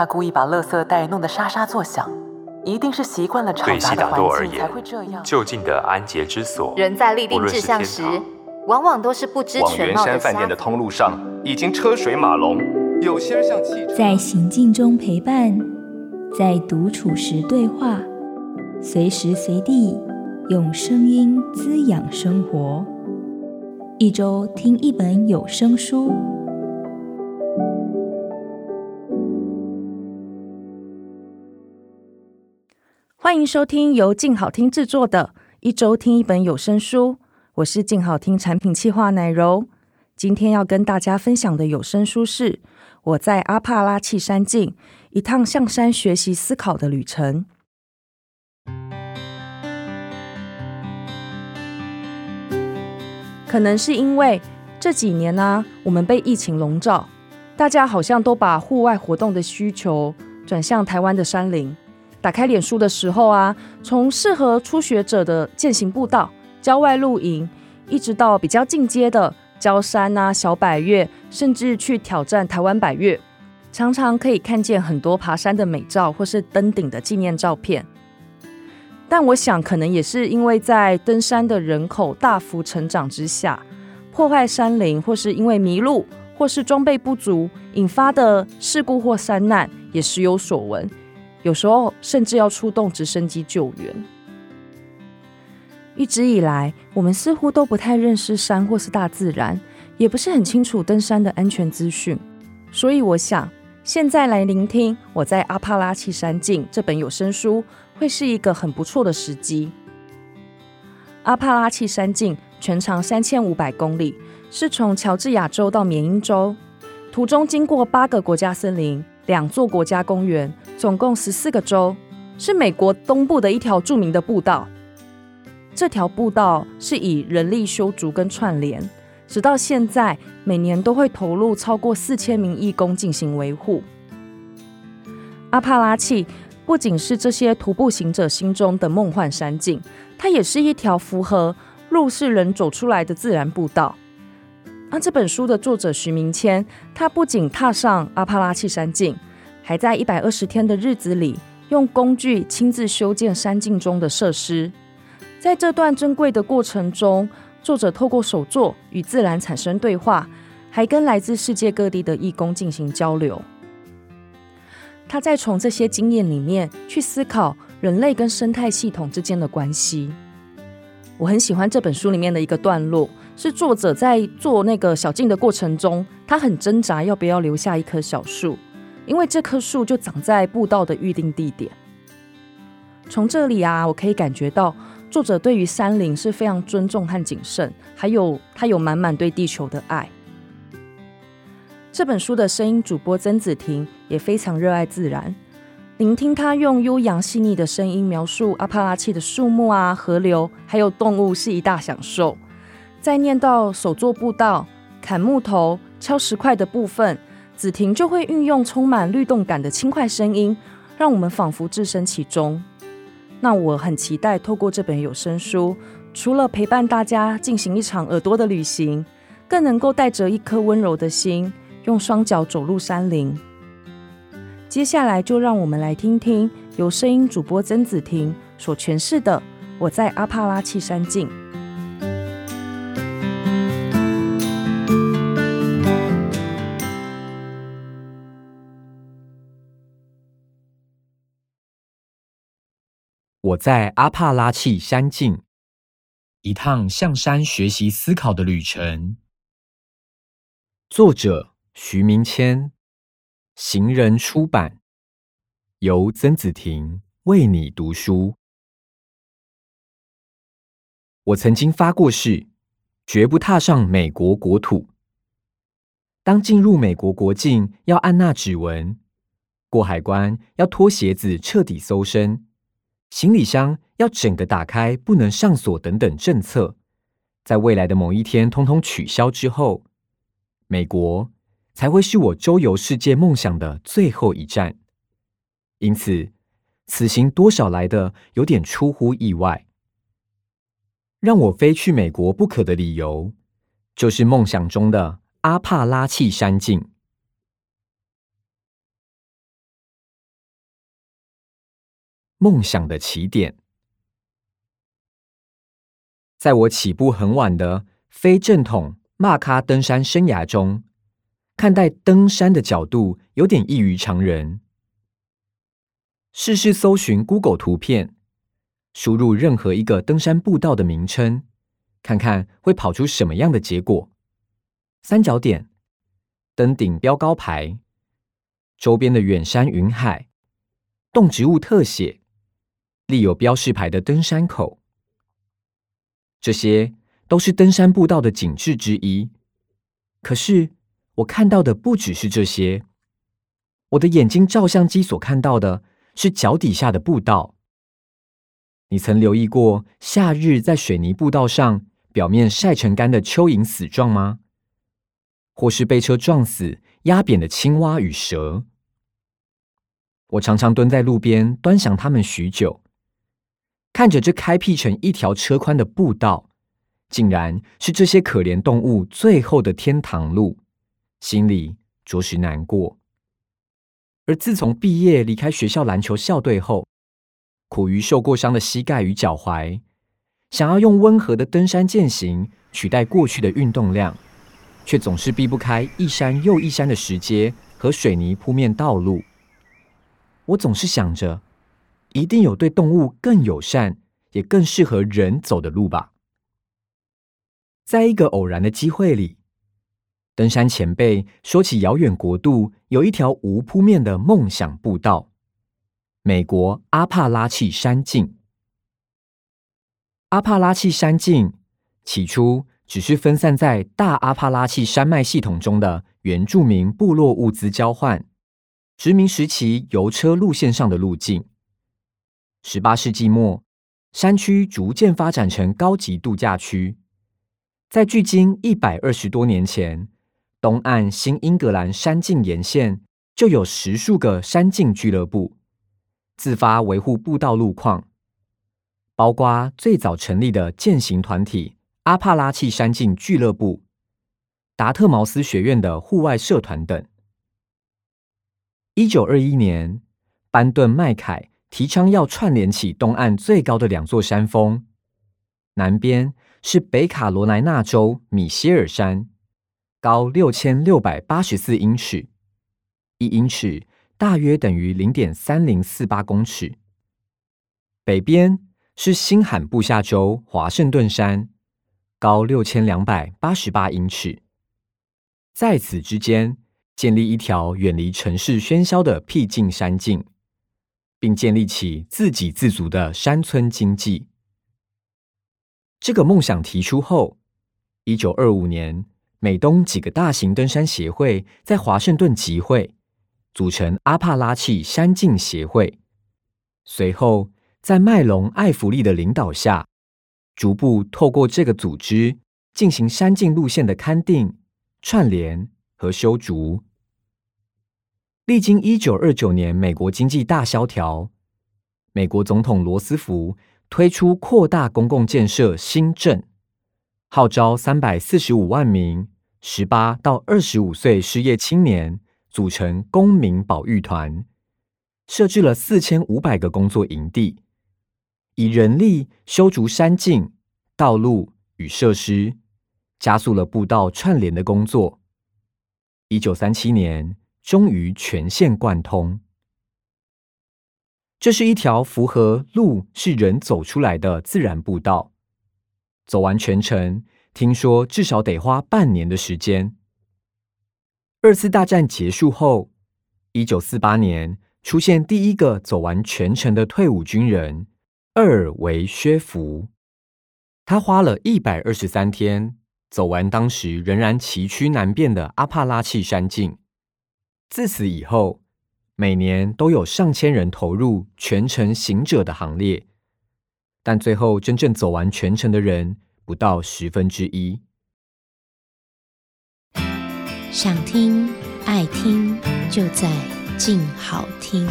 他故意把垃圾袋弄得沙沙作响，一定是习惯了吵杂的环境才会这样。就近的安洁之所，人在立定志向时，往往都是不知全貌的。往圆山饭店的通路上已经车水马龙，有些人像汽车。在行进中陪伴，在独处时对话，随时随地用声音滋养生活。一周听一本有声书。欢迎收听由静好听制作的《一周听一本有声书》，我是静好听产品企划奶柔。今天要跟大家分享的有声书是《我在阿帕拉契山境一趟向山学习思考的旅程》。可能是因为这几年呢、我们被疫情笼罩，大家好像都把户外活动的需求转向台湾的山林。打开脸书的时候啊，从适合初学者的健行步道、郊外露营，一直到比较进阶的郊山啊、小百岳，甚至去挑战台湾百岳，常常可以看见很多爬山的美照或是登顶的纪念照片。但我想，可能也是因为在登山的人口大幅成长之下，破坏山林，或是因为迷路，或是装备不足引发的事故或山难，也时有所闻。有时候甚至要出动直升机救援。一直以来，我们似乎都不太认识山或是大自然，也不是很清楚登山的安全资讯。所以，我想现在来聆听我在阿帕拉契山径这本有声书，会是一个很不错的时机。阿帕拉契山径全长三千五百公里，是从乔治亚州到缅因州，途中经过八个国家森林。两座国家公园，总共十四个州，是美国东部的一条著名的步道。这条步道是以人力修筑跟串联，直到现在，每年都会投入超过四千名义工进行维护。阿帕拉契不仅是这些徒步行者心中的梦幻山景，它也是一条符合路是人走出来的自然步道。那这本书的作者徐明谦，他不仅踏上阿帕拉契山径，还在一百二十天的日子里，用工具亲自修建山境中的设施。在这段珍贵的过程中，作者透过手作与自然产生对话，还跟来自世界各地的义工进行交流。他再从这些经验里面去思考人类跟生态系统之间的关系。我很喜欢这本书里面的一个段落。是作者在做那个小径的过程中，他很挣扎要不要留下一棵小树，因为这棵树就长在步道的预定地点。从这里啊，我可以感觉到作者对于山林是非常尊重和谨慎，还有他有满满对地球的爱。这本书的声音主播曾子婷也非常热爱自然，聆听他用悠扬细腻的声音描述阿帕拉契的树木啊、河流，还有动物，是一大享受。在念到手作步道、砍木头、敲石块的部分，子婷就会运用充满律动感的轻快声音，让我们仿佛置身其中。那我很期待透过这本有声书，除了陪伴大家进行一场耳朵的旅行，更能够带着一颗温柔的心，用双脚走入山林。接下来就让我们来听听由声音主播曾子婷所诠释的《我在阿帕拉契山境》。我在阿帕拉契山境，一趟向山学习思考的旅程。作者徐明谦，行人出版，由曾子婷为你读书。我曾经发过誓，绝不踏上美国国土。当进入美国国境，要按捺指纹；过海关，要脱鞋子，彻底搜身。行李箱要整个打开，不能上锁等等政策，在未来的某一天通通取消之后，美国才会是我周游世界梦想的最后一站。因此，此行多少来的有点出乎意外。让我非去美国不可的理由，就是梦想中的阿帕拉契山境。梦想的起点。在我起步很晚的非正统马咖登山生涯中，看待登山的角度有点异于常人。试试搜寻 Google 图片，输入任何一个登山步道的名称，看看会跑出什么样的结果。三角点、登顶标高牌、周边的远山云海、动植物特写、立有标示牌的登山口，这些都是登山步道的景致之一。可是我看到的不只是这些，我的眼睛照相机所看到的是脚底下的步道。你曾留意过夏日在水泥步道上表面晒成干的蚯蚓死状吗？或是被车撞死、压扁的青蛙与蛇，我常常蹲在路边端详它们许久，看着这开辟成一条车宽的步道，竟然是这些可怜动物最后的天堂路，心里着实难过。而自从毕业离开学校篮球校队后，苦于受过伤的膝盖与脚踝，想要用温和的登山健行取代过去的运动量。却总是避不开一山又一山的石阶和水泥铺面道路。我总是想着，一定有对动物更友善，也更适合人走的路吧。在一个偶然的机会里，登山前辈说起遥远国度有一条无铺面的梦想步道——美国阿帕拉契山径。阿帕拉契山径起初，只是分散在大阿帕拉契山脉系统中的原住民部落物资交换、殖民时期邮车路线上的路径。十八世纪末，山区逐渐发展成高级度假区。在距今一百二十多年前，东岸新英格兰山径沿线就有十数个山径俱乐部，自发维护步道路况，包括最早成立的健行团体。阿帕拉契山径俱乐部、达特茅斯学院的户外社团等。一九二一年，班顿麦凯提倡要串联起东岸最高的两座山峰，南边是北卡罗来纳州米歇尔山，高六千六百八十四英尺，一英尺大约等于零点三零四八公尺。北边是新罕布夏州华盛顿山。高六千两百八十八英尺，在此之间建立一条远离城市喧嚣的僻静山径，并建立起自给自足的山村经济。这个梦想提出后，一九二五年，美东几个大型登山协会在华盛顿集会，组成阿帕拉契山径协会。随后，在麦隆艾弗利的领导下，逐步透过这个组织进行山径路线的勘定、串联和修筑。历经一九二九年美国经济大萧条，美国总统罗斯福推出扩大公共建设新政，号召三百四十五万名十八到二十五岁失业青年组成公民保育团，设置了四千五百个工作营地。以人力修筑山径、道路与设施，加速了步道串联的工作。一九三七年，终于全线贯通。这是一条符合路是人走出来的自然步道，走完全程，听说至少得花半年的时间。二次大战结束后，一九四八年出现第一个走完全程的退伍军人。厄尔维薛夫，他花了一百二十三天走完当时仍然崎岖难辨的阿帕拉契山径。自此以后，每年都有上千人投入全程行者的行列，但最后真正走完全程的人不到十分之一。想听爱听，就在静好听。